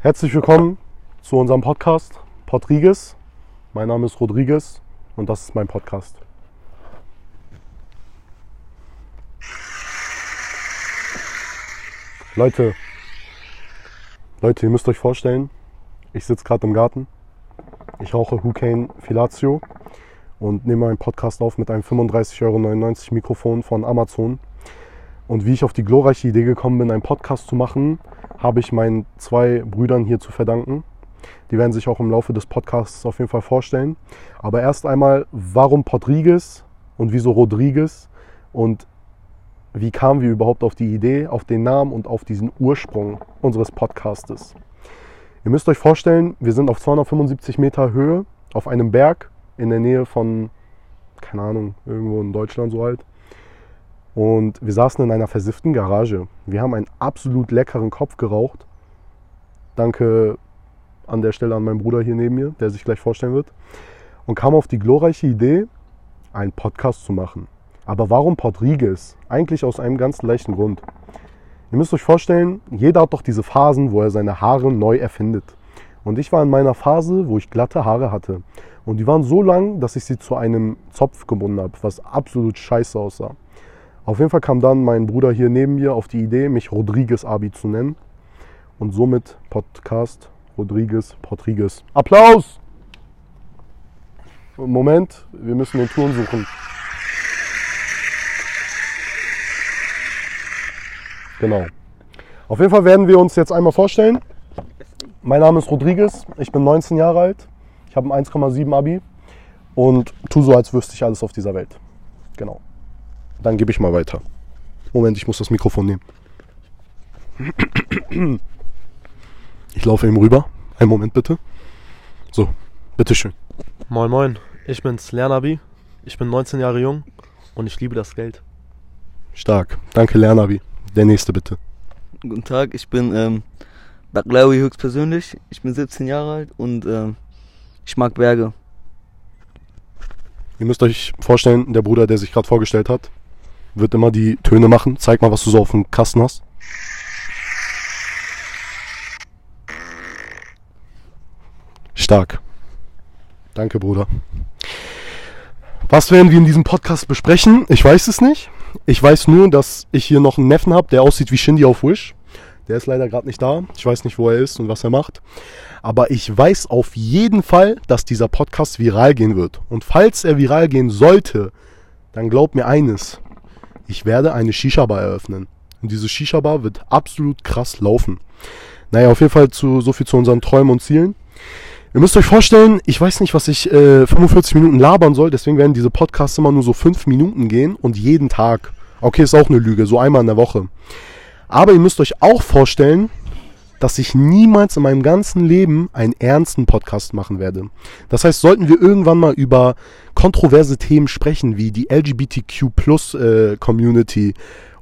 Herzlich willkommen zu unserem Podcast Podriges. Mein Name ist Rodriguez und das ist mein Podcast. Leute, Leute, ihr müsst euch vorstellen, ich sitze gerade im Garten, ich rauche Hucane Filatio und nehme einen Podcast auf mit einem 35,99 Euro Mikrofon von Amazon. Und wie ich auf die glorreiche Idee gekommen bin, einen Podcast zu machen, habe ich meinen zwei Brüdern hier zu verdanken. Die werden sich auch im Laufe des Podcasts auf jeden Fall vorstellen. Aber erst einmal, warum Rodriguez und wieso Rodriguez und wie kamen wir überhaupt auf die Idee, auf den Namen und auf diesen Ursprung unseres Podcastes. Ihr müsst euch vorstellen, wir sind auf 275 Meter Höhe auf einem Berg in der Nähe von, keine Ahnung, irgendwo in Deutschland so halt. Und wir saßen in einer versifften Garage. Wir haben einen absolut leckeren Kopf geraucht. Danke an der Stelle an meinen Bruder hier neben mir, der sich gleich vorstellen wird. Und kam auf die glorreiche Idee, einen Podcast zu machen. Aber warum Rodriguez? Eigentlich aus einem ganz leichten Grund. Ihr müsst euch vorstellen, jeder hat doch diese Phasen, wo er seine Haare neu erfindet. Und ich war in meiner Phase, wo ich glatte Haare hatte. Und die waren so lang, dass ich sie zu einem Zopf gebunden habe, was absolut scheiße aussah. Auf jeden Fall kam dann mein Bruder hier neben mir auf die Idee, mich Rodriguez Abi zu nennen. Und somit Podcast Rodriguez Rodriguez. Applaus! Moment, wir müssen den Ton suchen. Genau. Auf jeden Fall werden wir uns jetzt einmal vorstellen. Mein Name ist Rodriguez, ich bin 19 Jahre alt, ich habe ein 1,7 Abi und tu so, als wüsste ich alles auf dieser Welt. Genau. Dann gebe ich mal weiter. Moment, ich muss das Mikrofon nehmen. Ich laufe eben rüber. Einen Moment bitte. So, bitteschön. Moin Moin, ich bin's Lernabi. Ich bin 19 Jahre jung und ich liebe das Geld. Stark. Danke, Lernabi. Der nächste bitte. Guten Tag, ich bin ähm, Baklawi höchstpersönlich. Ich bin 17 Jahre alt und ähm, ich mag Berge. Ihr müsst euch vorstellen, der Bruder, der sich gerade vorgestellt hat, wird immer die Töne machen. Zeig mal, was du so auf dem Kasten hast. Stark. Danke, Bruder. Was werden wir in diesem Podcast besprechen? Ich weiß es nicht. Ich weiß nur, dass ich hier noch einen Neffen habe, der aussieht wie Shindy auf Wish. Der ist leider gerade nicht da. Ich weiß nicht, wo er ist und was er macht. Aber ich weiß auf jeden Fall, dass dieser Podcast viral gehen wird. Und falls er viral gehen sollte, dann glaubt mir eines. Ich werde eine Shisha-Bar eröffnen. Und diese Shisha-Bar wird absolut krass laufen. Naja, auf jeden Fall zu, so viel zu unseren Träumen und Zielen. Ihr müsst euch vorstellen, ich weiß nicht, was ich äh, 45 Minuten labern soll, deswegen werden diese Podcasts immer nur so 5 Minuten gehen und jeden Tag. Okay, ist auch eine Lüge, so einmal in der Woche. Aber ihr müsst euch auch vorstellen, dass ich niemals in meinem ganzen Leben einen ernsten Podcast machen werde. Das heißt, sollten wir irgendwann mal über kontroverse Themen sprechen, wie die LGBTQ Plus äh, Community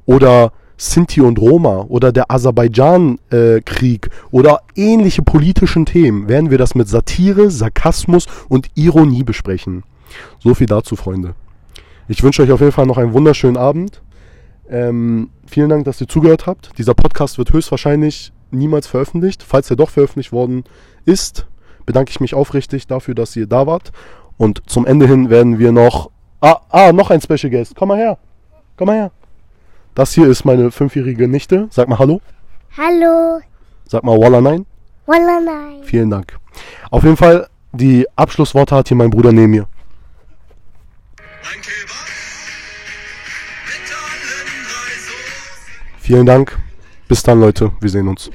oder Sinti und Roma oder der Aserbaidschan-Krieg oder ähnliche politischen Themen, werden wir das mit Satire, Sarkasmus und Ironie besprechen. So viel dazu, Freunde. Ich wünsche euch auf jeden Fall noch einen wunderschönen Abend. Ähm, vielen Dank, dass ihr zugehört habt. Dieser Podcast wird höchstwahrscheinlich niemals veröffentlicht. Falls er doch veröffentlicht worden ist, bedanke ich mich aufrichtig dafür, dass ihr da wart. Und zum Ende hin werden wir noch. Ah, ah, noch ein Special Guest. Komm mal her. Komm mal her. Das hier ist meine fünfjährige Nichte. Sag mal Hallo. Hallo. Sag mal Walla nein. Walla nein. Vielen Dank. Auf jeden Fall, die Abschlussworte hat hier mein Bruder neben mir. Vielen Dank. Bis dann, Leute. Wir sehen uns.